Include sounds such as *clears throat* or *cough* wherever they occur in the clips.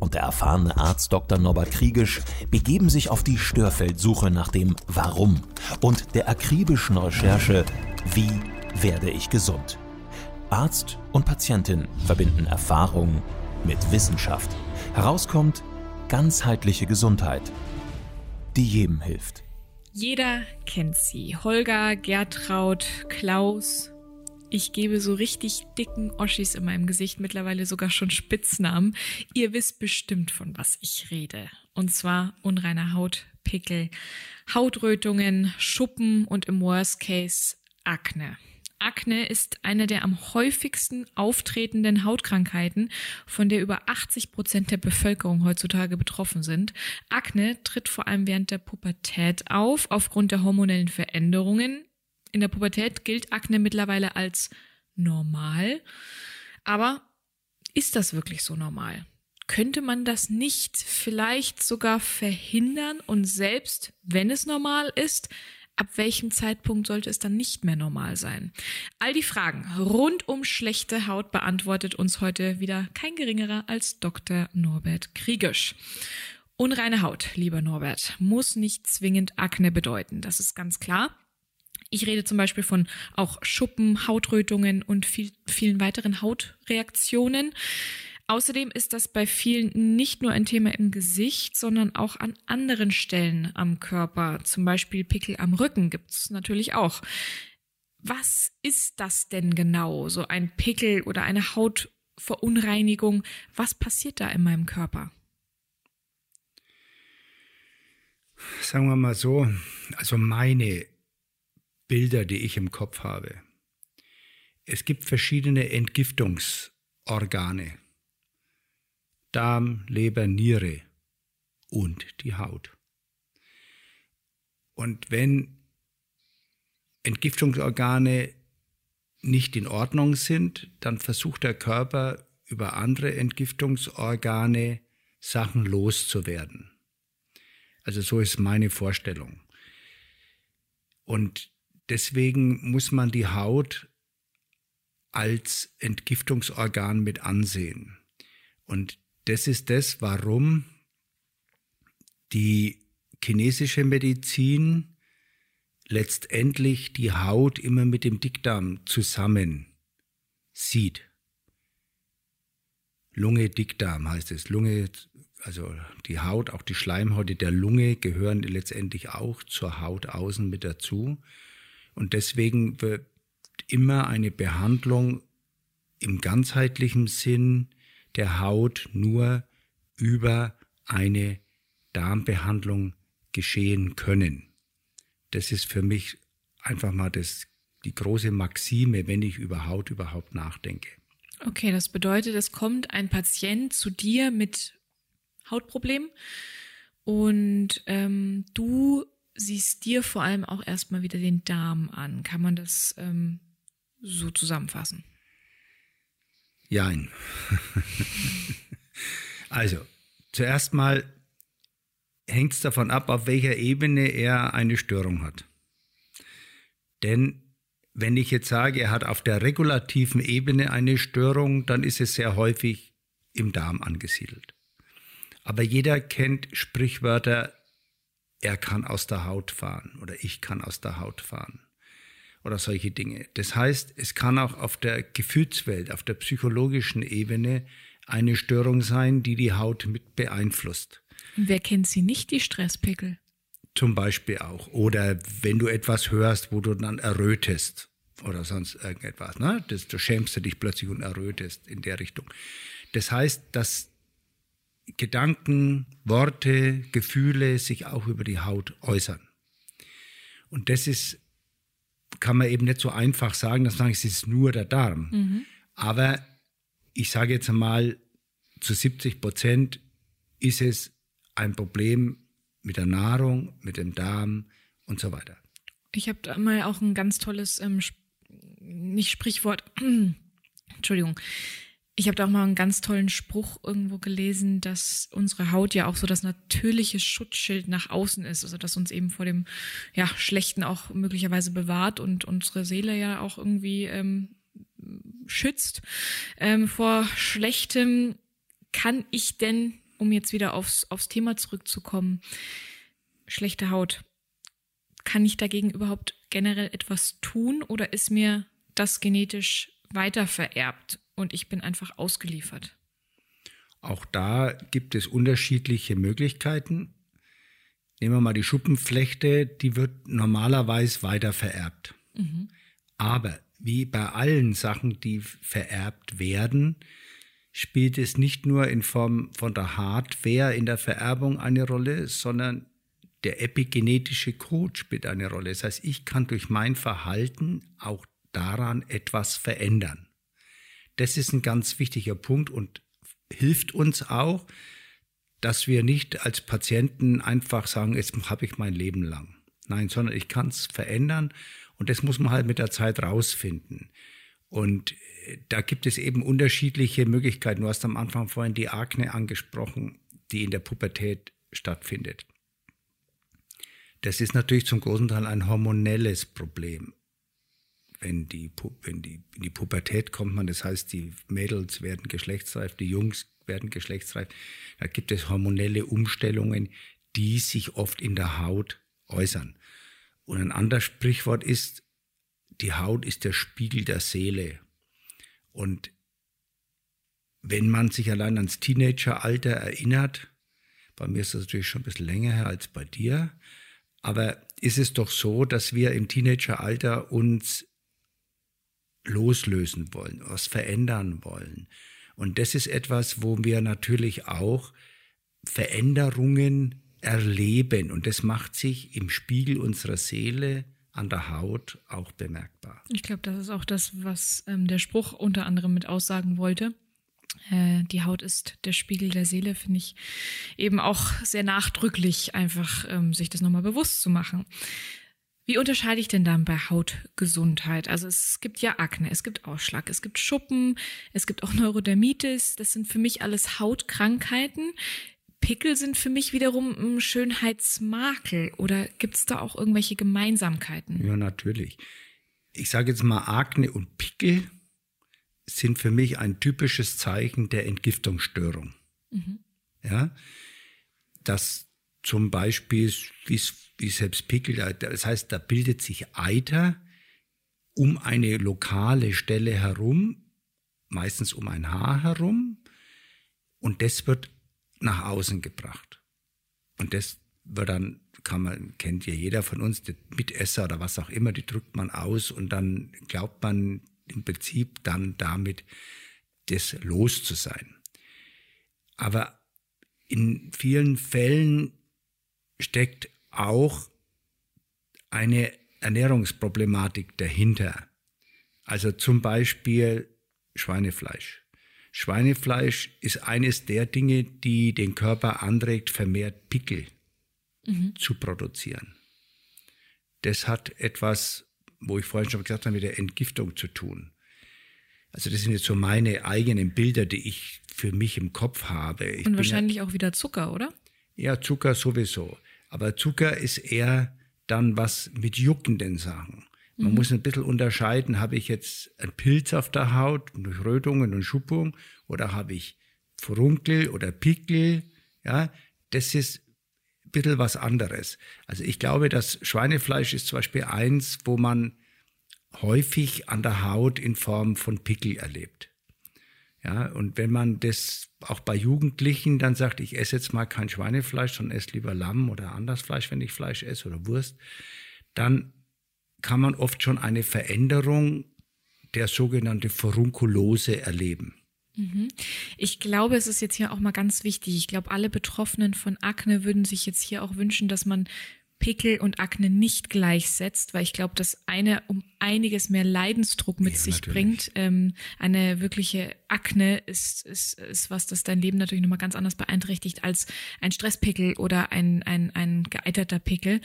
und der erfahrene Arzt Dr. Norbert Kriegisch begeben sich auf die Störfeldsuche nach dem Warum und der akribischen Recherche Wie werde ich gesund? Arzt und Patientin verbinden Erfahrung mit Wissenschaft. Herauskommt ganzheitliche Gesundheit, die jedem hilft. Jeder kennt sie. Holger, Gertraud, Klaus, ich gebe so richtig dicken Oschis in meinem Gesicht mittlerweile sogar schon Spitznamen. Ihr wisst bestimmt, von was ich rede. Und zwar unreine Haut, Pickel, Hautrötungen, Schuppen und im Worst Case Akne. Akne ist eine der am häufigsten auftretenden Hautkrankheiten, von der über 80 Prozent der Bevölkerung heutzutage betroffen sind. Akne tritt vor allem während der Pubertät auf, aufgrund der hormonellen Veränderungen in der Pubertät gilt Akne mittlerweile als normal. Aber ist das wirklich so normal? Könnte man das nicht vielleicht sogar verhindern und selbst wenn es normal ist, ab welchem Zeitpunkt sollte es dann nicht mehr normal sein? All die Fragen rund um schlechte Haut beantwortet uns heute wieder kein geringerer als Dr. Norbert Kriegisch. Unreine Haut, lieber Norbert, muss nicht zwingend Akne bedeuten, das ist ganz klar. Ich rede zum Beispiel von auch Schuppen, Hautrötungen und viel, vielen weiteren Hautreaktionen. Außerdem ist das bei vielen nicht nur ein Thema im Gesicht, sondern auch an anderen Stellen am Körper. Zum Beispiel Pickel am Rücken gibt's natürlich auch. Was ist das denn genau, so ein Pickel oder eine Hautverunreinigung? Was passiert da in meinem Körper? Sagen wir mal so, also meine Bilder, die ich im Kopf habe. Es gibt verschiedene Entgiftungsorgane. Darm, Leber, Niere und die Haut. Und wenn Entgiftungsorgane nicht in Ordnung sind, dann versucht der Körper über andere Entgiftungsorgane Sachen loszuwerden. Also so ist meine Vorstellung. Und Deswegen muss man die Haut als Entgiftungsorgan mit ansehen. Und das ist das, warum die chinesische Medizin letztendlich die Haut immer mit dem Dickdarm zusammen sieht. Lunge, Dickdarm heißt es. Lunge, also die Haut, auch die Schleimhäute der Lunge gehören letztendlich auch zur Haut außen mit dazu. Und deswegen wird immer eine Behandlung im ganzheitlichen Sinn der Haut nur über eine Darmbehandlung geschehen können. Das ist für mich einfach mal das, die große Maxime, wenn ich über Haut überhaupt nachdenke. Okay, das bedeutet, es kommt ein Patient zu dir mit Hautproblemen und ähm, du siehst dir vor allem auch erstmal wieder den Darm an. Kann man das ähm, so zusammenfassen? Jein. *laughs* also, zuerst mal hängt es davon ab, auf welcher Ebene er eine Störung hat. Denn wenn ich jetzt sage, er hat auf der regulativen Ebene eine Störung, dann ist es sehr häufig im Darm angesiedelt. Aber jeder kennt Sprichwörter, er kann aus der Haut fahren oder ich kann aus der Haut fahren oder solche Dinge. Das heißt, es kann auch auf der Gefühlswelt, auf der psychologischen Ebene eine Störung sein, die die Haut mit beeinflusst. wer kennt sie nicht, die Stresspickel? Zum Beispiel auch. Oder wenn du etwas hörst, wo du dann errötest oder sonst irgendetwas, ne? Das, du schämst dich plötzlich und errötest in der Richtung. Das heißt, dass Gedanken, Worte, Gefühle sich auch über die Haut äußern. Und das ist, kann man eben nicht so einfach sagen, dass man es ist nur der Darm. Mhm. Aber ich sage jetzt einmal, zu 70 Prozent ist es ein Problem mit der Nahrung, mit dem Darm und so weiter. Ich habe da mal auch ein ganz tolles, ähm, nicht Sprichwort, *clears throat* Entschuldigung. Ich habe da auch mal einen ganz tollen Spruch irgendwo gelesen, dass unsere Haut ja auch so das natürliche Schutzschild nach außen ist, also dass uns eben vor dem ja, Schlechten auch möglicherweise bewahrt und unsere Seele ja auch irgendwie ähm, schützt ähm, vor Schlechtem. Kann ich denn, um jetzt wieder aufs, aufs Thema zurückzukommen, schlechte Haut, kann ich dagegen überhaupt generell etwas tun oder ist mir das genetisch weiter vererbt und ich bin einfach ausgeliefert? Auch da gibt es unterschiedliche Möglichkeiten. Nehmen wir mal die Schuppenflechte, die wird normalerweise weiter vererbt. Mhm. Aber wie bei allen Sachen, die vererbt werden, spielt es nicht nur in Form von der Hardware in der Vererbung eine Rolle, sondern der epigenetische Code spielt eine Rolle. Das heißt, ich kann durch mein Verhalten auch daran etwas verändern. Das ist ein ganz wichtiger Punkt und hilft uns auch, dass wir nicht als Patienten einfach sagen, jetzt habe ich mein Leben lang. Nein, sondern ich kann es verändern und das muss man halt mit der Zeit rausfinden. Und äh, da gibt es eben unterschiedliche Möglichkeiten. Du hast am Anfang vorhin die Akne angesprochen, die in der Pubertät stattfindet. Das ist natürlich zum großen Teil ein hormonelles Problem. Wenn die, wenn die, in die Pubertät kommt man, das heißt, die Mädels werden geschlechtsreif, die Jungs werden geschlechtsreif, da gibt es hormonelle Umstellungen, die sich oft in der Haut äußern. Und ein anderes Sprichwort ist, die Haut ist der Spiegel der Seele. Und wenn man sich allein ans Teenageralter erinnert, bei mir ist das natürlich schon ein bisschen länger her als bei dir, aber ist es doch so, dass wir im Teenageralter uns loslösen wollen, was verändern wollen. Und das ist etwas, wo wir natürlich auch Veränderungen erleben. Und das macht sich im Spiegel unserer Seele an der Haut auch bemerkbar. Ich glaube, das ist auch das, was ähm, der Spruch unter anderem mit aussagen wollte. Äh, die Haut ist der Spiegel der Seele, finde ich eben auch sehr nachdrücklich, einfach ähm, sich das nochmal bewusst zu machen. Wie unterscheide ich denn dann bei Hautgesundheit? Also es gibt ja Akne, es gibt Ausschlag, es gibt Schuppen, es gibt auch Neurodermitis. Das sind für mich alles Hautkrankheiten. Pickel sind für mich wiederum ein Schönheitsmakel. Oder gibt es da auch irgendwelche Gemeinsamkeiten? Ja, natürlich. Ich sage jetzt mal Akne und Pickel sind für mich ein typisches Zeichen der Entgiftungsstörung. Mhm. Ja, dass zum Beispiel, wie, wie selbst Pickel, das heißt, da bildet sich Eiter um eine lokale Stelle herum, meistens um ein Haar herum, und das wird nach außen gebracht. Und das wird dann, kann man, kennt ja jeder von uns, die Mitesser oder was auch immer, die drückt man aus und dann glaubt man, im Prinzip dann damit das los zu sein. Aber in vielen Fällen steckt auch eine Ernährungsproblematik dahinter. Also zum Beispiel Schweinefleisch. Schweinefleisch ist eines der Dinge, die den Körper anregt, vermehrt Pickel mhm. zu produzieren. Das hat etwas wo ich vorhin schon gesagt habe, mit der Entgiftung zu tun. Also das sind jetzt so meine eigenen Bilder, die ich für mich im Kopf habe. Ich Und wahrscheinlich ja, auch wieder Zucker, oder? Ja, Zucker sowieso. Aber Zucker ist eher dann was mit juckenden Sachen. Man mhm. muss ein bisschen unterscheiden, habe ich jetzt einen Pilz auf der Haut durch Rötungen und Schuppung oder habe ich Furunkel oder Pickel, ja, das ist bisschen was anderes. Also ich glaube, das Schweinefleisch ist zum Beispiel eins, wo man häufig an der Haut in Form von Pickel erlebt. Ja, und wenn man das auch bei Jugendlichen dann sagt, ich esse jetzt mal kein Schweinefleisch, sondern esse lieber Lamm oder anderes Fleisch, wenn ich Fleisch esse oder Wurst, dann kann man oft schon eine Veränderung der sogenannten Furunkulose erleben. Mhm. Ich glaube, es ist jetzt hier auch mal ganz wichtig. Ich glaube, alle Betroffenen von Akne würden sich jetzt hier auch wünschen, dass man Pickel und Akne nicht gleichsetzt, weil ich glaube, dass eine um einiges mehr Leidensdruck mit Ja, sich natürlich. bringt. Ähm, eine wirkliche Akne ist, ist, ist was, das dein Leben natürlich nochmal ganz anders beeinträchtigt als ein Stresspickel oder ein, ein, ein geeiterter Pickel.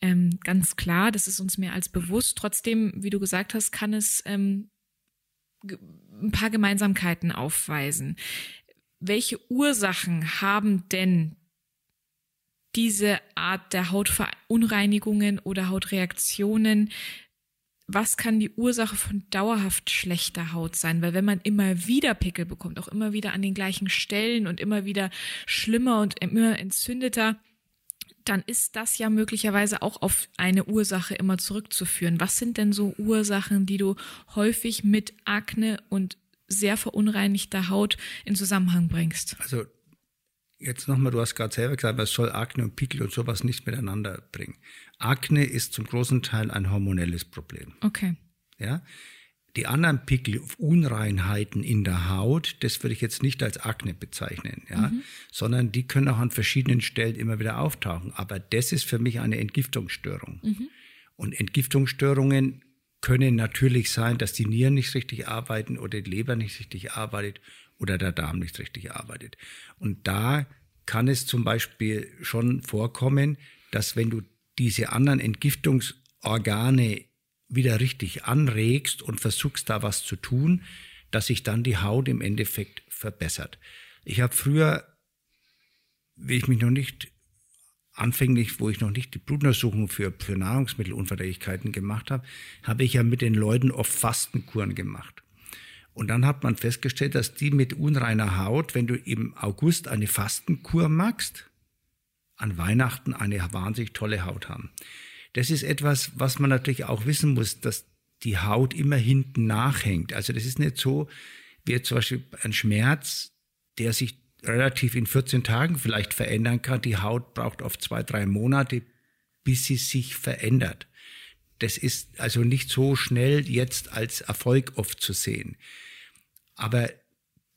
Ähm, ganz klar, das ist uns mehr als bewusst. Trotzdem, wie du gesagt hast, kann es ähm, ein paar Gemeinsamkeiten aufweisen. Welche Ursachen haben denn diese Art der Hautverunreinigungen oder Hautreaktionen, was kann die Ursache von dauerhaft schlechter Haut sein? Weil wenn man immer wieder Pickel bekommt, auch immer wieder an den gleichen Stellen und immer wieder schlimmer und immer entzündeter, dann ist das ja möglicherweise auch auf eine Ursache immer zurückzuführen. Was sind denn so Ursachen, die du häufig mit Akne und sehr verunreinigter Haut in Zusammenhang bringst? Also jetzt nochmal, du hast gerade selber gesagt, was soll Akne und Pickel und sowas nicht miteinander bringen. Akne ist zum großen Teil ein hormonelles Problem. Okay. Ja? Die anderen Pickel, Unreinheiten in der Haut, das würde ich jetzt nicht als Akne bezeichnen, ja? sondern die können auch an verschiedenen Stellen immer wieder auftauchen. Aber das ist für mich eine Entgiftungsstörung. Und Entgiftungsstörungen können natürlich sein, dass die Nieren nicht richtig arbeiten oder die Leber nicht richtig arbeitet oder der Darm nicht richtig arbeitet. Und da kann es zum Beispiel schon vorkommen, dass wenn du diese anderen Entgiftungsorgane wieder richtig anregst und versuchst da was zu tun, dass sich dann die Haut im Endeffekt verbessert. Ich habe früher, wie ich mich noch nicht anfänglich, wo ich noch nicht die Blutuntersuchung für, für Nahrungsmittelunverträglichkeiten gemacht habe, habe ich ja mit den Leuten oft Fastenkuren gemacht. Und dann hat man festgestellt, dass die mit unreiner Haut, wenn du im August eine Fastenkur machst, an Weihnachten eine wahnsinnig tolle Haut haben. Das ist etwas, was man natürlich auch wissen muss, dass die Haut immer hinten nachhängt. Also das ist nicht so, wie zum Beispiel ein Schmerz, der sich relativ in 14 Tagen vielleicht verändern kann. Die Haut braucht oft zwei, drei Monate, bis sie sich verändert. Das ist also nicht so schnell jetzt als Erfolg oft zu sehen. Aber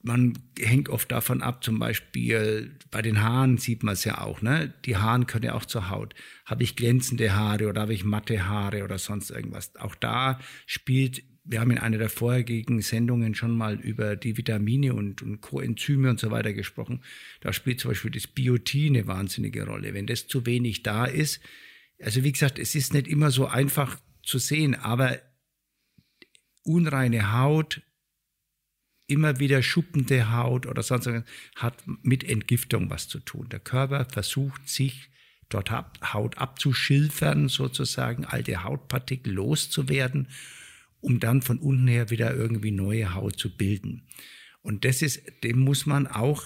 man hängt oft davon ab, zum Beispiel bei den Haaren sieht man es ja auch, ne? Die Haaren können ja auch zur Haut. Habe ich glänzende Haare oder habe ich matte Haare oder sonst irgendwas? Auch da spielt, wir haben in einer der vorherigen Sendungen schon mal über die Vitamine und, und Coenzyme und so weiter gesprochen. Da spielt zum Beispiel das Biotin eine wahnsinnige Rolle. Wenn das zu wenig da ist, also wie gesagt, es ist nicht immer so einfach zu sehen, aber unreine Haut, immer wieder schuppende Haut oder sonst irgendwas, hat mit Entgiftung was zu tun. Der Körper versucht sich dort Haut abzuschilfern, sozusagen, alte Hautpartikel loszuwerden, um dann von unten her wieder irgendwie neue Haut zu bilden. Und das ist, dem muss man auch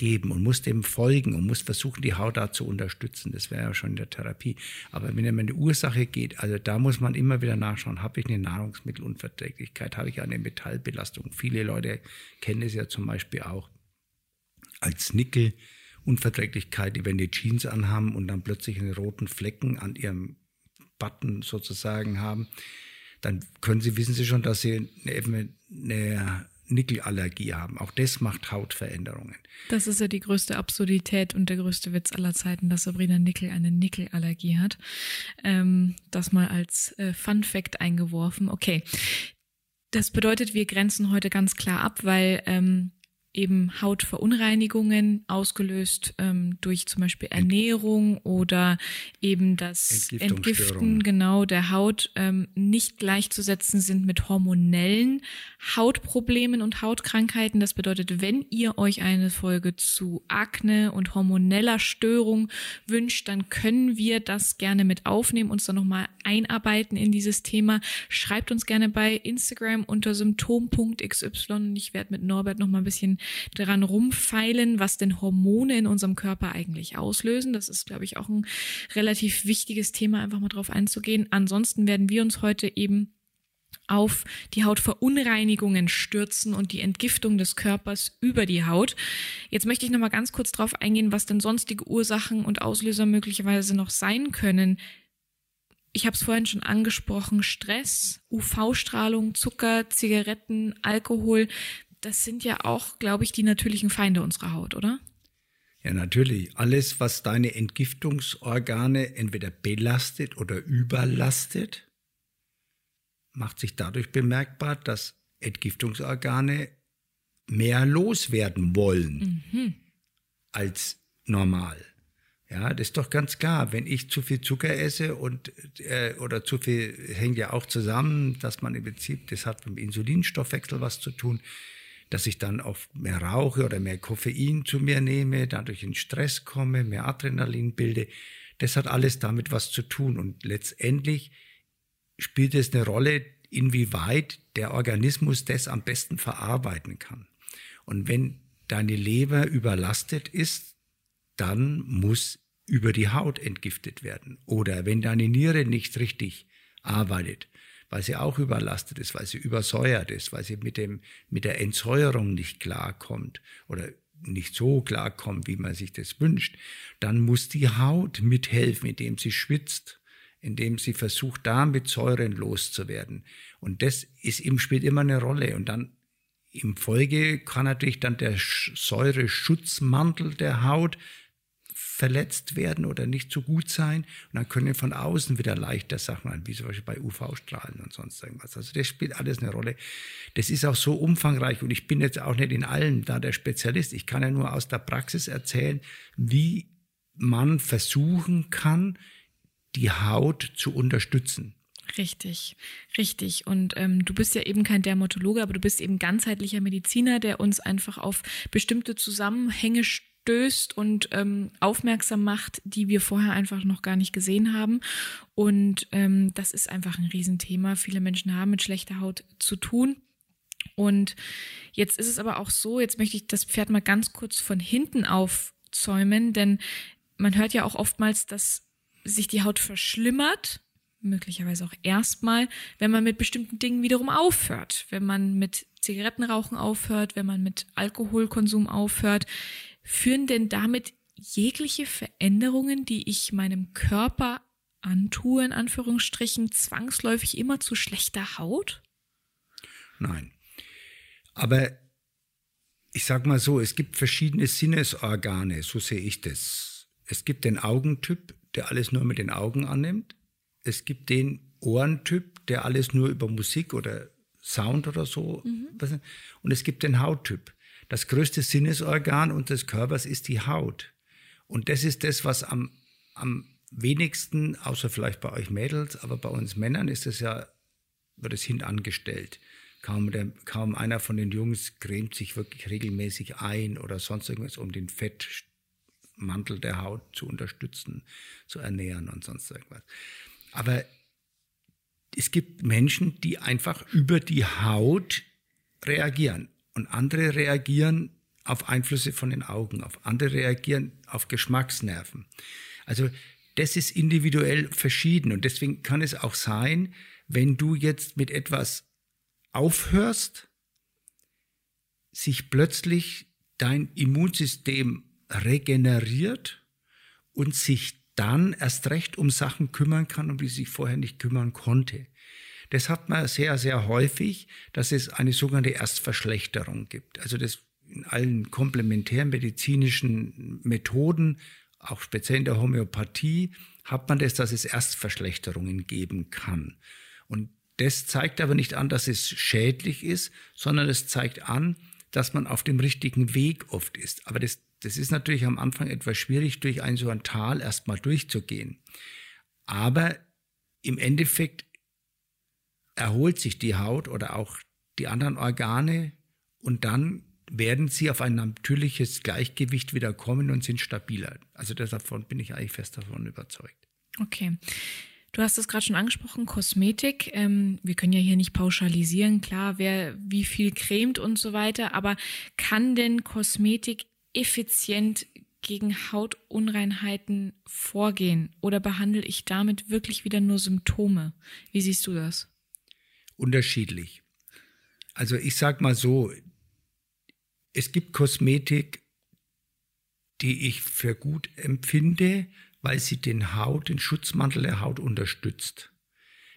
nachgeben und muss dem folgen und muss versuchen, die Haut da zu unterstützen. Das wäre ja schon in der Therapie. Aber wenn es um eine Ursache geht, also da muss man immer wieder nachschauen, habe ich eine Nahrungsmittelunverträglichkeit, habe ich eine Metallbelastung. Viele Leute kennen es ja zum Beispiel auch als Nickelunverträglichkeit, die wenn die Jeans anhaben und dann plötzlich einen roten Flecken an ihrem Button sozusagen haben, dann können Sie, wissen Sie schon, dass Sie eine, eine Nickelallergie haben. Auch das macht Hautveränderungen. Das ist ja die größte Absurdität und der größte Witz aller Zeiten, dass Sabrina Nickel eine Nickelallergie hat. Ähm, das mal als äh, Fun Fact eingeworfen. Okay. Das bedeutet, wir grenzen heute ganz klar ab, weil ähm, eben Hautverunreinigungen ausgelöst ähm, durch zum Beispiel Ernährung oder eben das. Entgiften genau der Haut ähm, nicht gleichzusetzen sind mit hormonellen Hautproblemen und Hautkrankheiten. Das bedeutet, wenn ihr euch eine Folge zu Akne und hormoneller Störung wünscht, dann können wir das gerne mit aufnehmen, uns dann nochmal einarbeiten in dieses Thema. Schreibt uns gerne bei Instagram unter symptom.xy und ich werde mit Norbert nochmal ein bisschen daran rumfeilen, was denn Hormone in unserem Körper eigentlich auslösen. Das ist, glaube ich, auch ein relativ wichtiges Thema, einfach mal drauf einzugehen. Ansonsten werden wir uns heute eben auf die Hautverunreinigungen stürzen und die Entgiftung des Körpers über die Haut. Jetzt möchte ich noch mal ganz kurz drauf eingehen, was denn sonstige Ursachen und Auslöser möglicherweise noch sein können. Ich habe es vorhin schon angesprochen, Stress, UV-Strahlung, Zucker, Zigaretten, Alkohol, das sind ja auch, glaube ich, die natürlichen Feinde unserer Haut, oder? Ja, natürlich. Alles, was deine Entgiftungsorgane entweder belastet oder überlastet, macht sich dadurch bemerkbar, dass Entgiftungsorgane mehr loswerden wollen mhm. als normal. Ja, das ist doch ganz klar. Wenn ich zu viel Zucker esse und äh, oder zu viel hängt ja auch zusammen, dass man im Prinzip, das hat mit dem Insulinstoffwechsel was zu tun, dass ich dann auch mehr rauche oder mehr Koffein zu mir nehme, dadurch in Stress komme, mehr Adrenalin bilde. Das hat alles damit was zu tun. Und letztendlich spielt es eine Rolle, inwieweit der Organismus das am besten verarbeiten kann. Und wenn deine Leber überlastet ist, dann muss über die Haut entgiftet werden. Oder wenn deine Niere nicht richtig arbeitet, weil sie auch überlastet ist, weil sie übersäuert ist, weil sie mit, dem, mit der Entsäuerung nicht klarkommt oder nicht so klarkommt, wie man sich das wünscht, dann muss die Haut mithelfen, indem sie schwitzt, indem sie versucht, da mit Säuren loszuwerden. Und das ist im spielt immer eine Rolle. Und dann im Folge kann natürlich dann der Säureschutzmantel der Haut verletzt werden oder nicht so gut sein. Und dann können von außen wieder leichter Sachen an, wie zum Beispiel bei UV-Strahlen und sonst irgendwas. Also das spielt alles eine Rolle. Das ist auch so umfangreich und ich bin jetzt auch nicht in allem da der Spezialist. Ich kann ja nur aus der Praxis erzählen, wie man versuchen kann, die Haut zu unterstützen. Richtig, richtig. Und ähm, du bist ja eben kein Dermatologe, aber du bist eben ganzheitlicher Mediziner, der uns einfach auf bestimmte Zusammenhänge stößt und ähm, aufmerksam macht, die wir vorher einfach noch gar nicht gesehen haben. Und ähm, das ist einfach ein Riesenthema. Viele Menschen haben mit schlechter Haut zu tun. Und jetzt ist es aber auch so, jetzt möchte ich das Pferd mal ganz kurz von hinten aufzäumen, denn man hört ja auch oftmals, dass sich die Haut verschlimmert, möglicherweise auch erstmal, wenn man mit bestimmten Dingen wiederum aufhört, wenn man mit Zigarettenrauchen aufhört, wenn man mit Alkoholkonsum aufhört. Führen denn damit jegliche Veränderungen, die ich meinem Körper antue, in Anführungsstrichen, zwangsläufig immer zu schlechter Haut? Nein. Aber ich sag mal so, es gibt verschiedene Sinnesorgane, so sehe ich das. Es gibt den Augentyp, der alles nur mit den Augen annimmt. Es gibt den Ohrentyp, der alles nur über Musik oder Sound oder so. Mhm. Und es gibt den Hauttyp. Das größte Sinnesorgan unseres Körpers ist die Haut. Und das ist das, was am, am wenigsten, außer vielleicht bei euch Mädels, aber bei uns Männern ist es ja, wird es hintangestellt. Kaum, der, kaum einer von den Jungs cremt sich wirklich regelmäßig ein oder sonst irgendwas, um den Fettmantel der Haut zu unterstützen, zu ernähren und sonst irgendwas. Aber es gibt Menschen, die einfach über die Haut reagieren. Und andere reagieren auf Einflüsse von den Augen, auf andere reagieren auf Geschmacksnerven. Also das ist individuell verschieden und deswegen kann es auch sein, wenn du jetzt mit etwas aufhörst, sich plötzlich dein Immunsystem regeneriert und sich dann erst recht um Sachen kümmern kann, um die sich vorher nicht kümmern konnte. Das hat man sehr, sehr häufig, dass es eine sogenannte Erstverschlechterung gibt. Also das in allen komplementärmedizinischen Methoden, auch speziell in der Homöopathie, hat man das, dass es Erstverschlechterungen geben kann. Und das zeigt aber nicht an, dass es schädlich ist, sondern es zeigt an, dass man auf dem richtigen Weg oft ist. Aber das, das ist natürlich am Anfang etwas schwierig, durch ein so ein Tal erstmal durchzugehen. Aber im Endeffekt erholt sich die Haut oder auch die anderen Organe und dann werden sie auf ein natürliches Gleichgewicht wieder kommen und sind stabiler. Also davon bin ich eigentlich fest davon überzeugt. Okay. Du hast es gerade schon angesprochen, Kosmetik. Ähm, wir können ja hier nicht pauschalisieren, klar, wer wie viel cremt und so weiter, aber kann denn Kosmetik effizient gegen Hautunreinheiten vorgehen oder behandle ich damit wirklich wieder nur Symptome? Wie siehst du das? Unterschiedlich. Also ich sag mal so, es gibt Kosmetik, die ich für gut empfinde, weil sie den Haut, den Schutzmantel der Haut unterstützt.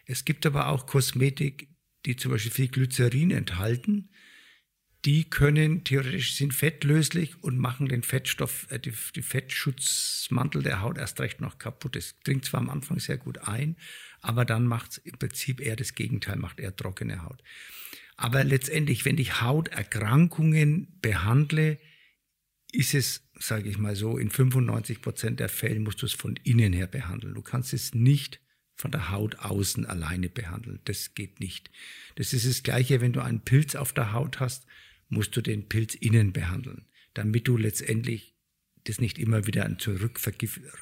Es gibt aber auch Kosmetik, die zum Beispiel viel Glycerin enthalten, die können theoretisch sind fettlöslich und machen den Fettstoff, äh, die, die Fettschutzmantel der Haut erst recht noch kaputt. Es dringt zwar am Anfang sehr gut ein, aber dann macht es im Prinzip eher das Gegenteil, macht eher trockene Haut. Aber letztendlich, wenn ich Hauterkrankungen behandle, ist es, sage ich mal so, in 95 Prozent der Fälle musst du es von innen her behandeln. Du kannst es nicht von der Haut außen alleine behandeln. Das geht nicht. Das ist das Gleiche, wenn du einen Pilz auf der Haut hast musst du den Pilz innen behandeln, damit du letztendlich das nicht immer wieder zu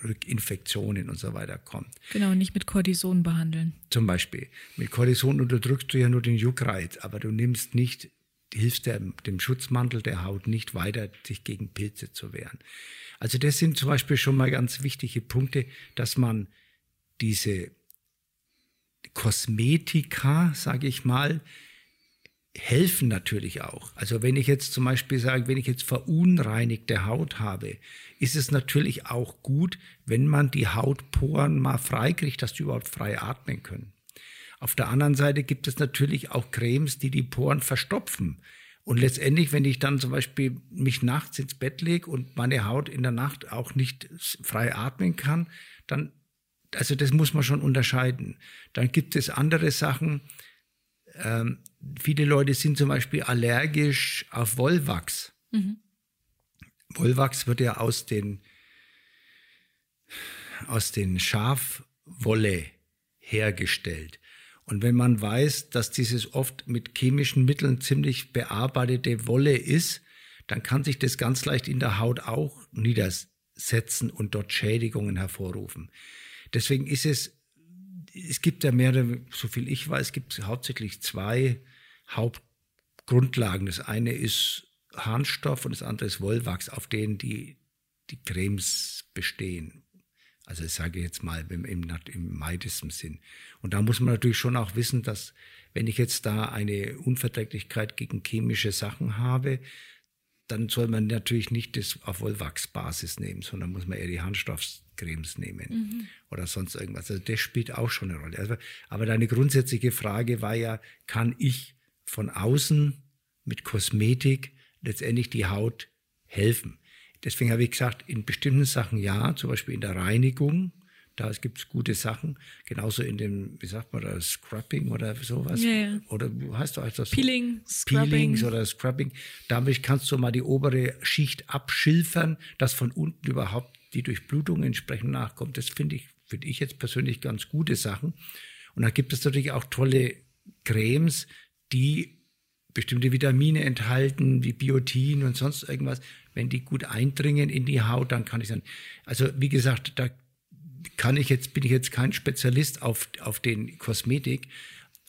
Rückinfektionen und so weiter kommt. Genau, nicht mit Cortison behandeln. Zum Beispiel. Mit Cortison unterdrückst du ja nur den Juckreiz, aber du nimmst nicht, hilfst dem, dem Schutzmantel der Haut nicht weiter, sich gegen Pilze zu wehren. Also das sind zum Beispiel schon mal ganz wichtige Punkte, dass man diese Kosmetika, sage ich mal, helfen natürlich auch. Also wenn ich jetzt zum Beispiel sage, wenn ich jetzt verunreinigte Haut habe, ist es natürlich auch gut, wenn man die Hautporen mal freikriegt, dass die überhaupt frei atmen können. Auf der anderen Seite gibt es natürlich auch Cremes, die die Poren verstopfen. Und letztendlich, wenn ich dann zum Beispiel mich nachts ins Bett lege und meine Haut in der Nacht auch nicht frei atmen kann, dann, also das muss man schon unterscheiden. Dann gibt es andere Sachen, ähm, viele Leute sind zum Beispiel allergisch auf Wollwachs. Mhm. Wollwachs wird ja aus den, aus den Schafwolle hergestellt. Und wenn man weiß, dass dieses oft mit chemischen Mitteln ziemlich bearbeitete Wolle ist, dann kann sich das ganz leicht in der Haut auch niedersetzen und dort Schädigungen hervorrufen. Deswegen ist es es gibt ja mehrere, so viel ich weiß, gibt es hauptsächlich zwei Hauptgrundlagen. Das eine ist Harnstoff und das andere ist Wollwachs, auf denen die, die Cremes bestehen. Also ich sage jetzt mal im, im, im weitesten Sinn. Und da muss man natürlich schon auch wissen, dass wenn ich jetzt da eine Unverträglichkeit gegen chemische Sachen habe, dann soll man natürlich nicht das auf Wollwachsbasis nehmen, sondern muss man eher die Harnstoffs Cremes nehmen mhm. oder sonst irgendwas. Also das spielt auch schon eine Rolle. Also, aber deine grundsätzliche Frage war ja, kann ich von außen mit Kosmetik letztendlich die Haut helfen? Deswegen habe ich gesagt, in bestimmten Sachen ja, zum Beispiel in der Reinigung, da gibt es gute Sachen. Genauso in dem, wie sagt man das, Scrubbing oder sowas. Ja, ja. Oder heißt du das? Peeling, Peelings oder Scrubbing. Damit kannst du mal die obere Schicht abschilfern, dass von unten überhaupt die Durchblutung entsprechend nachkommt. Das finde ich, finde ich jetzt persönlich ganz gute Sachen. Und da gibt es natürlich auch tolle Cremes, die bestimmte Vitamine enthalten, wie Biotin und sonst irgendwas. Wenn die gut eindringen in die Haut, dann kann ich sagen, also wie gesagt, da kann ich jetzt, bin ich jetzt kein Spezialist auf, auf den Kosmetik,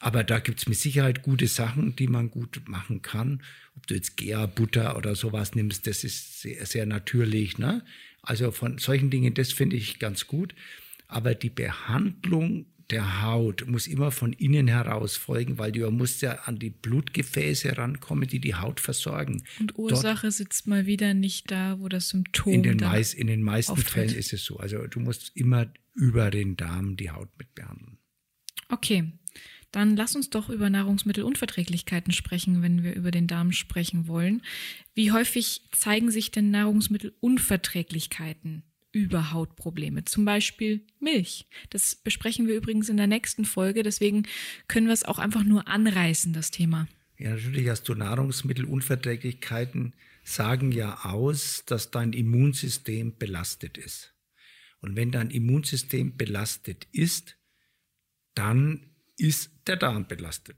aber da gibt es mit Sicherheit gute Sachen, die man gut machen kann. Ob du jetzt Gea-Butter oder sowas nimmst, das ist sehr, sehr natürlich. Ne? Also von solchen Dingen, das finde ich ganz gut. Aber die Behandlung der Haut muss immer von innen heraus folgen, weil du musst ja an die Blutgefäße rankommen, die die Haut versorgen. Und Ursache Dort, sitzt mal wieder nicht da, wo das Symptom in den, meist, in den meisten auftritt. Fällen ist es so. Also du musst immer über den Darm die Haut mit behandeln. Okay, dann lass uns doch über Nahrungsmittelunverträglichkeiten sprechen, wenn wir über den Darm sprechen wollen. Wie häufig zeigen sich denn Nahrungsmittelunverträglichkeiten über Hautprobleme? Zum Beispiel Milch. Das besprechen wir übrigens in der nächsten Folge, deswegen können wir es auch einfach nur anreißen, das Thema. Ja, natürlich hast du Nahrungsmittelunverträglichkeiten, sagen ja aus, dass dein Immunsystem belastet ist. Und wenn dein Immunsystem belastet ist, dann ist der Darm belastet.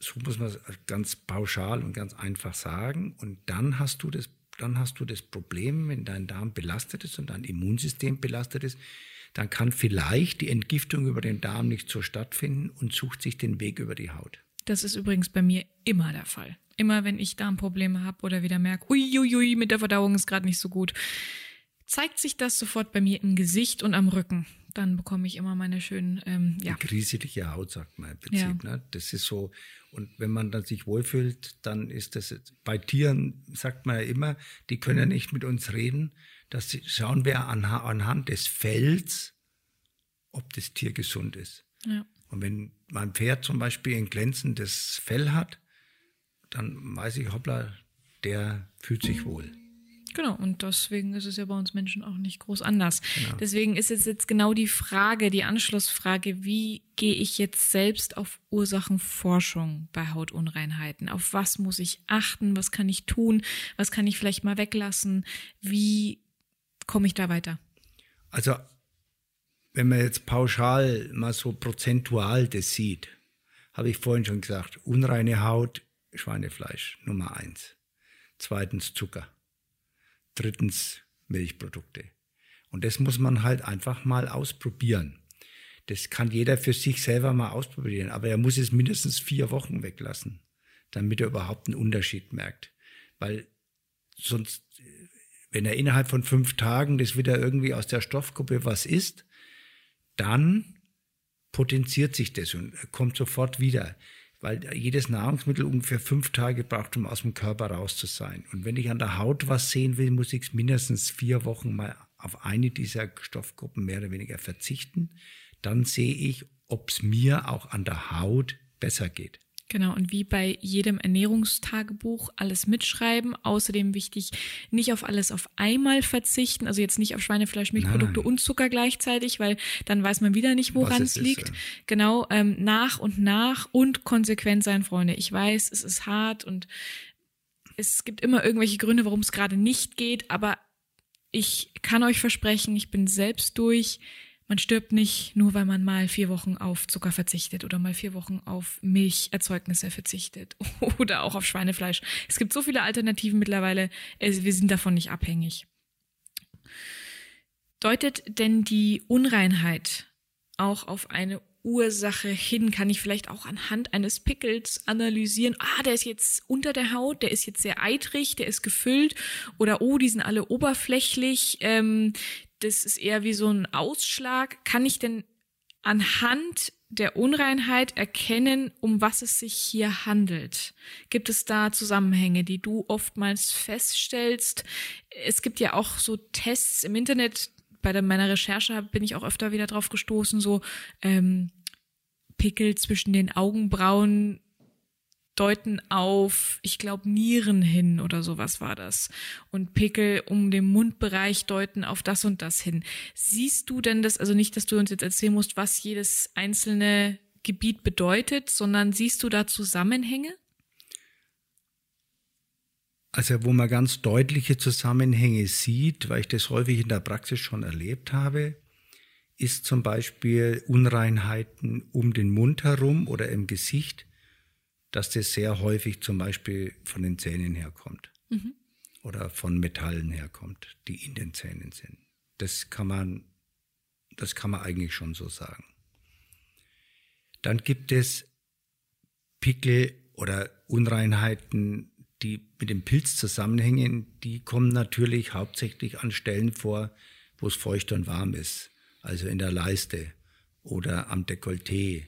So muss man es ganz pauschal und ganz einfach sagen. Und dann hast du das, dann hast du das Problem, wenn dein Darm belastet ist und dein Immunsystem belastet ist, dann kann vielleicht die Entgiftung über den Darm nicht so stattfinden und sucht sich den Weg über die Haut. Das ist übrigens bei mir immer der Fall. Immer wenn ich Darmprobleme habe oder wieder merke, uiuiui, mit der Verdauung ist gerade nicht so gut, zeigt sich das sofort bei mir im Gesicht und am Rücken dann bekomme ich immer meine schönen, ähm, ja. Kriselige Haut, sagt man im Prinzip. Ja. Ne? Das ist so. Und wenn man dann sich wohlfühlt, dann ist das, bei Tieren sagt man ja immer, die können ja nicht mit uns reden. Das schauen wir an, anhand des Fells, ob das Tier gesund ist. Ja. Und wenn mein Pferd zum Beispiel ein glänzendes Fell hat, dann weiß ich, hoppla, der fühlt sich wohl. Genau, und deswegen ist es ja bei uns Menschen auch nicht groß anders. Genau. Deswegen ist es jetzt genau die Frage, die Anschlussfrage, wie gehe ich jetzt selbst auf Ursachenforschung bei Hautunreinheiten? Auf was muss ich achten? Was kann ich tun? Was kann ich vielleicht mal weglassen? Wie komme ich da weiter? Also, wenn man jetzt pauschal mal so prozentual das sieht, habe ich vorhin schon gesagt, unreine Haut, Schweinefleisch, Nummer eins. Zweitens Zucker drittens Milchprodukte. Und das muss man halt einfach mal ausprobieren. Das kann jeder für sich selber mal ausprobieren, aber er muss es mindestens vier Wochen weglassen, damit er überhaupt einen Unterschied merkt. Weil sonst, wenn er innerhalb von fünf Tagen das wieder irgendwie aus der Stoffgruppe was isst, dann potenziert sich das und kommt sofort wieder weil jedes Nahrungsmittel ungefähr fünf Tage braucht, um aus dem Körper raus zu sein. Und wenn ich an der Haut was sehen will, muss ich mindestens vier Wochen mal auf eine dieser Stoffgruppen mehr oder weniger verzichten. Dann sehe ich, ob es mir auch an der Haut besser geht. Genau, und wie bei jedem Ernährungstagebuch alles mitschreiben. Außerdem wichtig, nicht auf alles auf einmal verzichten, also jetzt nicht auf Schweinefleisch, Milchprodukte Nein. und Zucker gleichzeitig, weil dann weiß man wieder nicht, woran es liegt. Ist, ja. Genau, ähm, nach und nach und konsequent sein, Freunde. Ich weiß, es ist hart und es gibt immer irgendwelche Gründe, warum es gerade nicht geht, aber ich kann euch versprechen, ich bin selbst durch man stirbt nicht nur, weil man mal vier Wochen auf Zucker verzichtet oder mal vier Wochen auf Milcherzeugnisse verzichtet *laughs* oder auch auf Schweinefleisch. Es gibt so viele Alternativen mittlerweile. Wir sind davon nicht abhängig. Deutet denn die Unreinheit auch auf eine Ursache hin? Kann ich vielleicht auch anhand eines Pickels analysieren? Ah, der ist jetzt unter der Haut, der ist jetzt sehr eitrig, der ist gefüllt oder oh, die sind alle oberflächlich, ähm, das ist eher wie so ein Ausschlag. Kann ich denn anhand der Unreinheit erkennen, um was es sich hier handelt? Gibt es da Zusammenhänge, die du oftmals feststellst? Es gibt ja auch so Tests im Internet. Bei der, meiner Recherche bin ich auch öfter wieder drauf gestoßen, so ähm, Pickel zwischen den Augenbrauen deuten auf, ich glaube, Nieren hin oder sowas war das. Und Pickel um den Mundbereich deuten auf das und das hin. Siehst du denn das, also nicht, dass du uns jetzt erzählen musst, was jedes einzelne Gebiet bedeutet, sondern siehst du da Zusammenhänge? Also wo man ganz deutliche Zusammenhänge sieht, weil ich das häufig in der Praxis schon erlebt habe, ist zum Beispiel Unreinheiten um den Mund herum oder im Gesicht dass das sehr häufig zum Beispiel von den Zähnen herkommt mhm. oder von Metallen herkommt, die in den Zähnen sind. Das kann man, das kann man eigentlich schon so sagen. Dann gibt es Pickel oder Unreinheiten, die mit dem Pilz zusammenhängen. Die kommen natürlich hauptsächlich an Stellen vor, wo es feucht und warm ist, also in der Leiste oder am Dekolleté,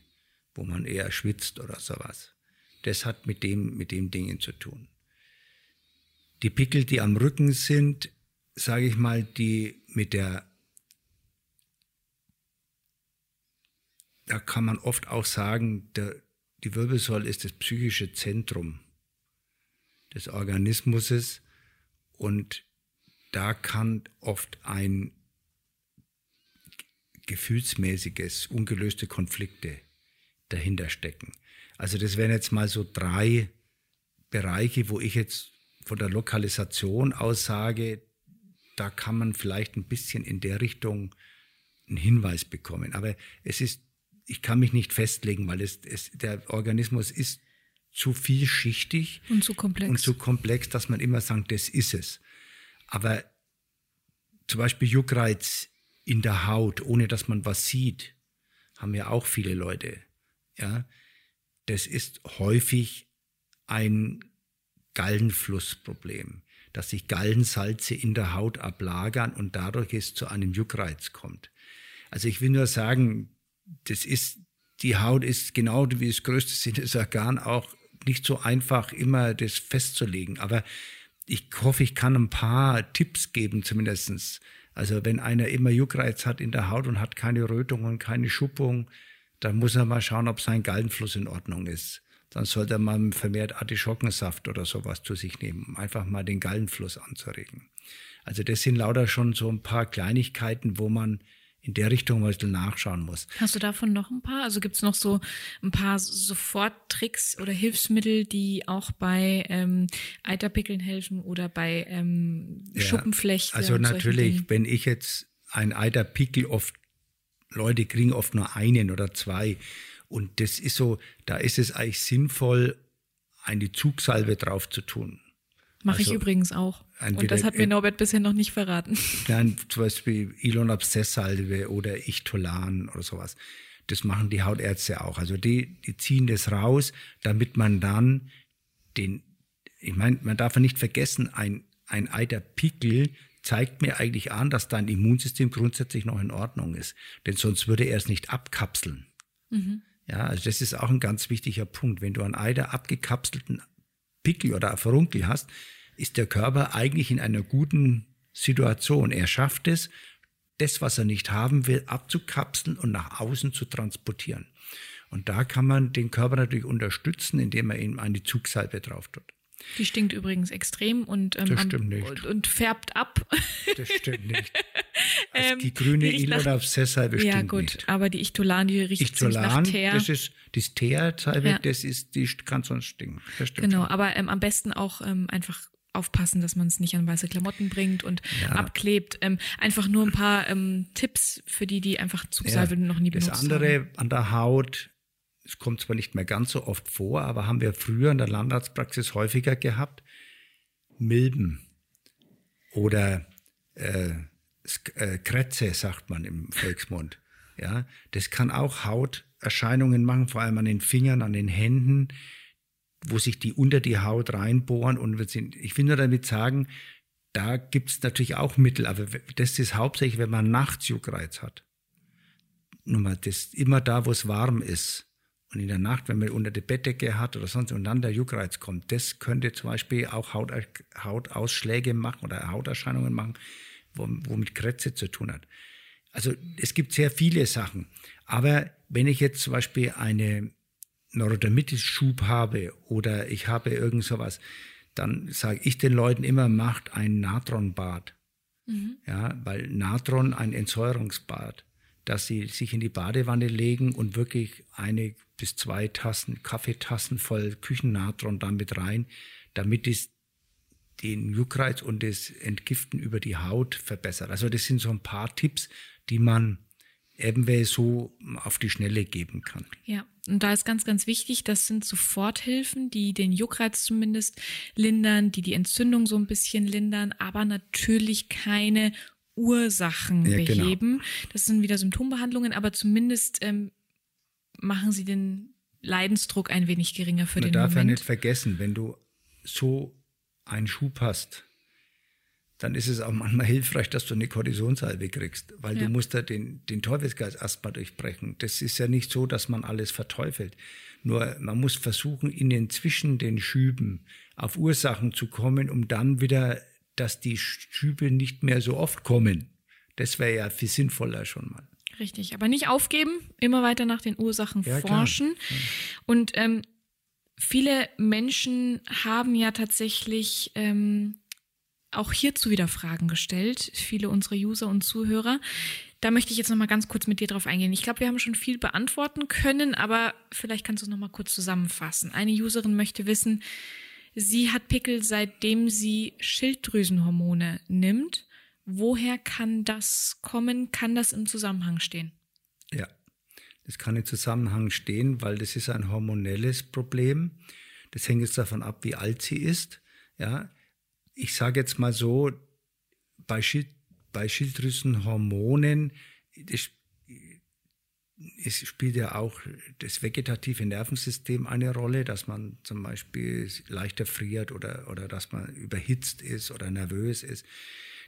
wo man eher schwitzt oder sowas das hat mit dem, mit dem Dingen zu tun. Die Pickel, die am Rücken sind, sage ich mal, die mit der, da kann man oft auch sagen, der, die Wirbelsäule ist das psychische Zentrum des Organismus und da kann oft ein gefühlsmäßiges, ungelöste Konflikte dahinter stecken. Also das wären jetzt mal so drei Bereiche, wo ich jetzt von der Lokalisation aus sage, da kann man vielleicht ein bisschen in der Richtung einen Hinweis bekommen. Aber es ist, ich kann mich nicht festlegen, weil es, es der Organismus ist zu vielschichtig und zu komplex. und zu komplex, dass man immer sagt, das ist es. Aber zum Beispiel Juckreiz in der Haut, ohne dass man was sieht, haben ja auch viele Leute. Ja, das ist häufig ein Gallenflussproblem, dass sich Gallensalze in der Haut ablagern und dadurch es zu einem Juckreiz kommt. Also ich will nur sagen, das ist, die Haut ist genau wie das größte Sinnesorgan auch nicht so einfach immer das festzulegen. Aber ich hoffe, ich kann ein paar Tipps geben zumindestens. Also wenn einer immer Juckreiz hat in der Haut und hat keine Rötung und keine Schuppung, dann muss er mal schauen, ob sein Gallenfluss in Ordnung ist. dann sollte man vermehrt Artischockensaft oder sowas zu sich nehmen, um einfach mal den Gallenfluss anzuregen. Also das sind lauter schon so ein paar Kleinigkeiten, wo man in der Richtung mal nachschauen muss. Hast du davon noch ein paar? Also gibt es noch so ein paar Soforttricks oder Hilfsmittel, die auch bei ähm, Eiterpickeln helfen oder bei ähm, ja, Schuppenflechte? Also natürlich, wenn ich jetzt ein Eiterpickel oft, Leute kriegen oft nur einen oder zwei. Und das ist so, da ist es eigentlich sinnvoll, eine Zugsalbe drauf zu tun. Mache also, ich übrigens auch. Und das hat mir Norbert bisher noch nicht verraten. *laughs* Nein, zum Beispiel Elon Abszesssalbe oder Ichtolan oder sowas. Das machen die Hautärzte auch. Also die, die ziehen das raus, damit man dann den, ich meine, man darf ja nicht vergessen, ein, ein Eiterpickel zeigt mir eigentlich an, dass dein Immunsystem grundsätzlich noch in Ordnung ist. Denn sonst würde er es nicht abkapseln. Mhm. Ja, also das ist auch ein ganz wichtiger Punkt. Wenn du einen Eiter abgekapselten Pickel oder Furunkel hast, ist der Körper eigentlich in einer guten Situation. Er schafft es, das, was er nicht haben will, abzukapseln und nach außen zu transportieren. Und da kann man den Körper natürlich unterstützen, indem er ihm eine Zugsalbe drauf tut. Die stinkt übrigens extrem und, ähm, das stimmt nicht. Und, färbt ab. Das stimmt nicht. *laughs* Also die grüne die Ilona-Salbe stinkt Ja gut, nicht. aber die Ichtolan, die riecht Ichtolan, nach Teer. das ist das Teer-Salbe, ja. das ist, die kann sonst stinken. genau, schon. aber ähm, am besten auch ähm, einfach aufpassen, dass man es nicht an weiße Klamotten bringt und ja. abklebt. Ähm, einfach nur ein paar ähm, Tipps für die, die einfach Zugsalbe ja, noch nie benutzt haben. Das andere haben. an der Haut es kommt zwar nicht mehr ganz so oft vor, aber haben wir früher in der Landarztpraxis häufiger gehabt, Milben oder äh, äh, Krätze, sagt man im Volksmund. Ja, das kann auch Hauterscheinungen machen, vor allem an den Fingern, an den Händen, wo sich die unter die Haut reinbohren. Und ich will nur damit sagen, da gibt es natürlich auch Mittel, aber das ist hauptsächlich, wenn man nachts Juckreiz hat. Nur mal, das immer da, wo es warm ist. Und in der Nacht, wenn man unter die Bettdecke hat oder sonst und dann der Juckreiz kommt, das könnte zum Beispiel auch Haut, Hautausschläge machen oder Hauterscheinungen machen, womit Krätze zu tun hat. Also es gibt sehr viele Sachen. Aber wenn ich jetzt zum Beispiel eine Neurodermitis-Schub habe oder ich habe irgend sowas, dann sage ich den Leuten immer, macht ein Natronbad. Mhm. Ja, weil Natron ein Entsäuerungsbad, dass sie sich in die Badewanne legen und wirklich eine bis zwei Tassen, Kaffeetassen voll Küchennatron damit rein, damit es den Juckreiz und das Entgiften über die Haut verbessert. Also das sind so ein paar Tipps, die man eben so auf die Schnelle geben kann. Ja, und da ist ganz, ganz wichtig, das sind Soforthilfen, die den Juckreiz zumindest lindern, die die Entzündung so ein bisschen lindern, aber natürlich keine Ursachen ja, genau. beheben. Genau. Das sind wieder Symptombehandlungen, aber zumindest ähm, machen sie den Leidensdruck ein wenig geringer für Man den darf Moment. ja nicht vergessen, wenn du so einen Schub hast, dann ist es auch manchmal hilfreich, dass du eine Kortisonsalbe kriegst, weil ja. du musst da den, den Teufelsgeist erstmal durchbrechen. Das ist ja nicht so, dass man alles verteufelt. Nur man muss versuchen, in den zwischen den Schüben auf Ursachen zu kommen, um dann wieder, dass die Schübe nicht mehr so oft kommen. Das wäre ja viel sinnvoller schon mal. Richtig, aber nicht aufgeben, immer weiter nach den Ursachen ja, forschen. Ja. Und ähm, viele Menschen haben ja tatsächlich ähm, auch hierzu wieder Fragen gestellt, viele unserer User und Zuhörer. Da möchte ich jetzt noch mal ganz kurz mit dir drauf eingehen. Ich glaube, wir haben schon viel beantworten können, aber vielleicht kannst du es noch mal kurz zusammenfassen. Eine Userin möchte wissen, sie hat Pickel, seitdem sie Schilddrüsenhormone nimmt Woher kann das kommen? Kann das im Zusammenhang stehen? Ja, das kann im Zusammenhang stehen, weil das ist ein hormonelles Problem. Das hängt jetzt davon ab, wie alt sie ist. Ja, ich sage jetzt mal so, bei, Schild, bei Schilddrüsenhormonen, das, es spielt ja auch das vegetative Nervensystem eine Rolle, dass man zum Beispiel leichter friert oder, oder dass man überhitzt ist oder nervös ist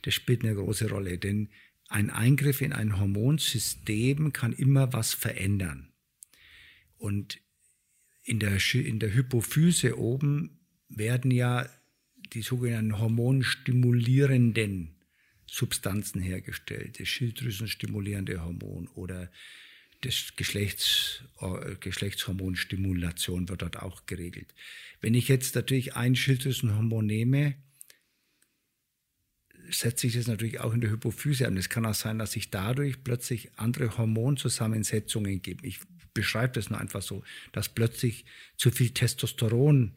das spielt eine große Rolle, denn ein Eingriff in ein Hormonsystem kann immer was verändern. Und in der, in der Hypophyse oben werden ja die sogenannten hormonstimulierenden Substanzen hergestellt, das schilddrüsenstimulierende Hormon oder das Geschlechts, äh, Geschlechtshormonstimulation wird dort auch geregelt. Wenn ich jetzt natürlich ein Schilddrüsenhormon nehme, setzt sich das natürlich auch in der Hypophyse an. Es kann auch sein, dass sich dadurch plötzlich andere Hormonzusammensetzungen geben. Ich beschreibe das nur einfach so, dass plötzlich zu viel Testosteron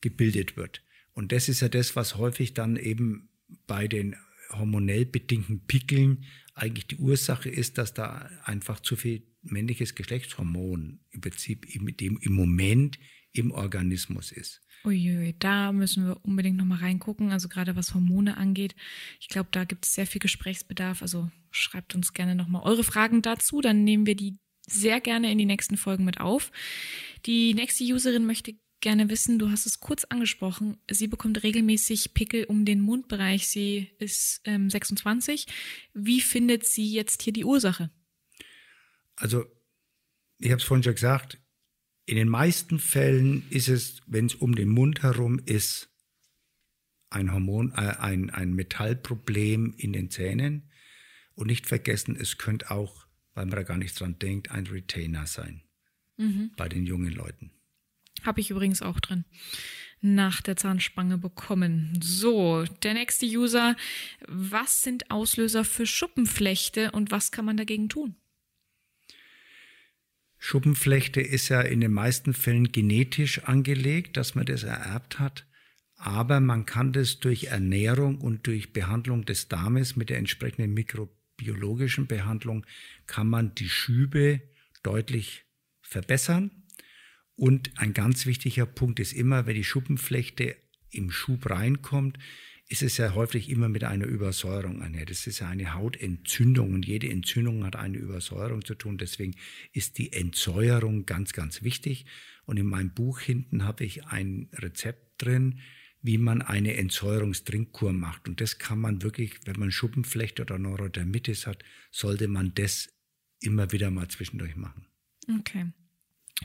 gebildet wird. Und das ist ja das, was häufig dann eben bei den hormonell bedingten Pickeln eigentlich die Ursache ist, dass da einfach zu viel männliches Geschlechtshormon im Prinzip im, im Moment im Organismus ist. Uiui, da müssen wir unbedingt nochmal reingucken. Also gerade was Hormone angeht. Ich glaube, da gibt es sehr viel Gesprächsbedarf. Also schreibt uns gerne nochmal eure Fragen dazu. Dann nehmen wir die sehr gerne in die nächsten Folgen mit auf. Die nächste Userin möchte gerne wissen, du hast es kurz angesprochen, sie bekommt regelmäßig Pickel um den Mundbereich. Sie ist ähm, 26. Wie findet sie jetzt hier die Ursache? Also, ich habe es vorhin schon gesagt, in den meisten Fällen ist es, wenn es um den Mund herum ist, ein Hormon, äh, ein, ein Metallproblem in den Zähnen. Und nicht vergessen, es könnte auch, weil man da gar nicht dran denkt, ein Retainer sein. Mhm. Bei den jungen Leuten. Habe ich übrigens auch drin. Nach der Zahnspange bekommen. So, der nächste User. Was sind Auslöser für Schuppenflechte und was kann man dagegen tun? Schuppenflechte ist ja in den meisten Fällen genetisch angelegt, dass man das ererbt hat. Aber man kann das durch Ernährung und durch Behandlung des Darmes mit der entsprechenden mikrobiologischen Behandlung kann man die Schübe deutlich verbessern. Und ein ganz wichtiger Punkt ist immer, wenn die Schuppenflechte im Schub reinkommt, ist es ja häufig immer mit einer Übersäuerung einher. Das ist ja eine Hautentzündung und jede Entzündung hat eine Übersäuerung zu tun. Deswegen ist die Entsäuerung ganz, ganz wichtig. Und in meinem Buch hinten habe ich ein Rezept drin, wie man eine Entsäuerungstrinkkur macht. Und das kann man wirklich, wenn man Schuppenflechte oder Neurodermitis hat, sollte man das immer wieder mal zwischendurch machen. Okay.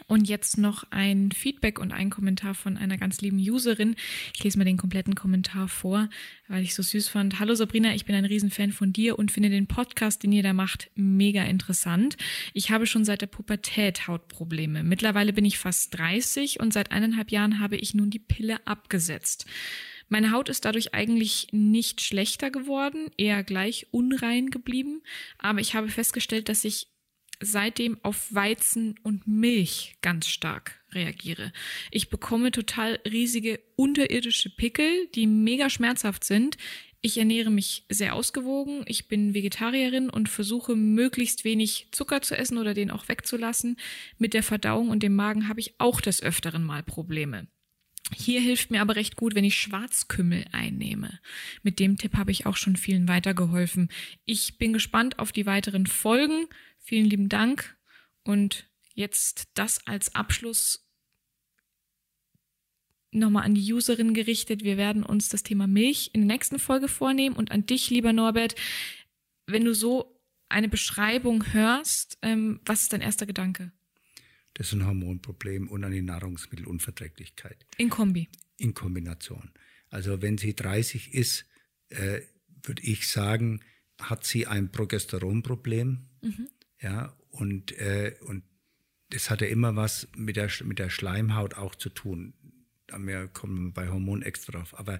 Und jetzt noch ein Feedback und ein Kommentar von einer ganz lieben Userin. Ich lese mal den kompletten Kommentar vor, weil ich so süß fand. Hallo Sabrina, ich bin ein Riesenfan von dir und finde den Podcast, den ihr da macht, mega interessant. Ich habe schon seit der Pubertät Hautprobleme. Mittlerweile bin ich fast 30 und seit eineinhalb Jahren habe ich nun die Pille abgesetzt. Meine Haut ist dadurch eigentlich nicht schlechter geworden, eher gleich unrein geblieben, aber ich habe festgestellt, dass ich seitdem auf Weizen und Milch ganz stark reagiere. Ich bekomme total riesige unterirdische Pickel, die mega schmerzhaft sind. Ich ernähre mich sehr ausgewogen. Ich bin Vegetarierin und versuche möglichst wenig Zucker zu essen oder den auch wegzulassen. Mit der Verdauung und dem Magen habe ich auch des Öfteren mal Probleme. Hier hilft mir aber recht gut, wenn ich Schwarzkümmel einnehme. Mit dem Tipp habe ich auch schon vielen weitergeholfen. Ich bin gespannt auf die weiteren Folgen. Vielen lieben Dank. Und jetzt das als Abschluss nochmal an die Userin gerichtet. Wir werden uns das Thema Milch in der nächsten Folge vornehmen und an dich, lieber Norbert. Wenn du so eine Beschreibung hörst, ähm, was ist dein erster Gedanke? Das ist ein Hormonproblem und eine Nahrungsmittelunverträglichkeit. In Kombi. In Kombination. Also wenn sie 30 ist, äh, würde ich sagen, hat sie ein Progesteronproblem. Mhm. Ja, und, äh, und das hat ja immer was mit der, mit der Schleimhaut auch zu tun. Da kommen wir bei Hormonen extra drauf. Aber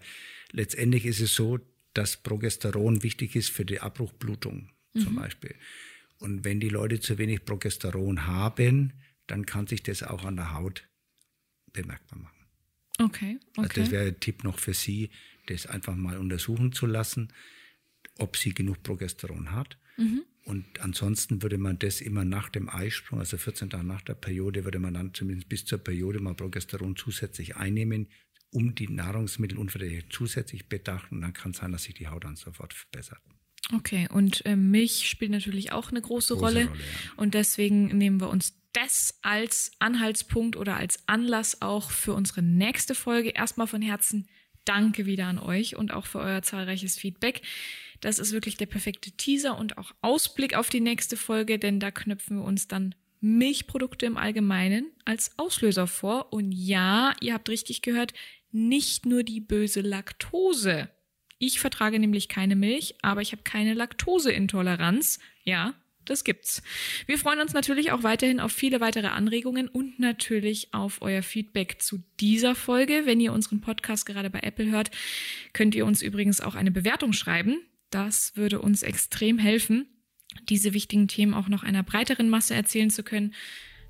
letztendlich ist es so, dass Progesteron wichtig ist für die Abbruchblutung mhm. zum Beispiel. Und wenn die Leute zu wenig Progesteron haben, dann kann sich das auch an der Haut bemerkbar machen. Okay, okay. Also das wäre ein Tipp noch für Sie, das einfach mal untersuchen zu lassen, ob sie genug Progesteron hat. Mhm. Und ansonsten würde man das immer nach dem Eisprung, also 14 Tage nach der Periode, würde man dann zumindest bis zur Periode mal Progesteron zusätzlich einnehmen, um die Nahrungsmittelunverträglichkeit zusätzlich bedachten. Und dann kann es sein, dass sich die Haut dann sofort verbessert. Okay, und äh, Milch spielt natürlich auch eine große, große Rolle. Rolle ja. Und deswegen nehmen wir uns das als Anhaltspunkt oder als Anlass auch für unsere nächste Folge. Erstmal von Herzen Danke wieder an euch und auch für euer zahlreiches Feedback. Das ist wirklich der perfekte Teaser und auch Ausblick auf die nächste Folge, denn da knüpfen wir uns dann Milchprodukte im Allgemeinen als Auslöser vor. Und ja, ihr habt richtig gehört, nicht nur die böse Laktose. Ich vertrage nämlich keine Milch, aber ich habe keine Laktoseintoleranz. Ja, das gibt's. Wir freuen uns natürlich auch weiterhin auf viele weitere Anregungen und natürlich auf euer Feedback zu dieser Folge. Wenn ihr unseren Podcast gerade bei Apple hört, könnt ihr uns übrigens auch eine Bewertung schreiben. Das würde uns extrem helfen, diese wichtigen Themen auch noch einer breiteren Masse erzählen zu können.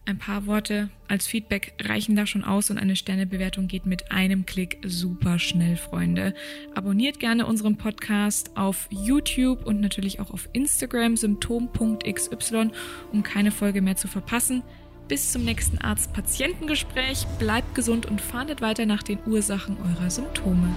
Ein paar Worte als Feedback reichen da schon aus und eine Sternebewertung geht mit einem Klick super schnell, Freunde. Abonniert gerne unseren Podcast auf YouTube und natürlich auch auf Instagram symptom.xy, um keine Folge mehr zu verpassen. Bis zum nächsten Arzt-Patientengespräch. Bleibt gesund und fahndet weiter nach den Ursachen eurer Symptome.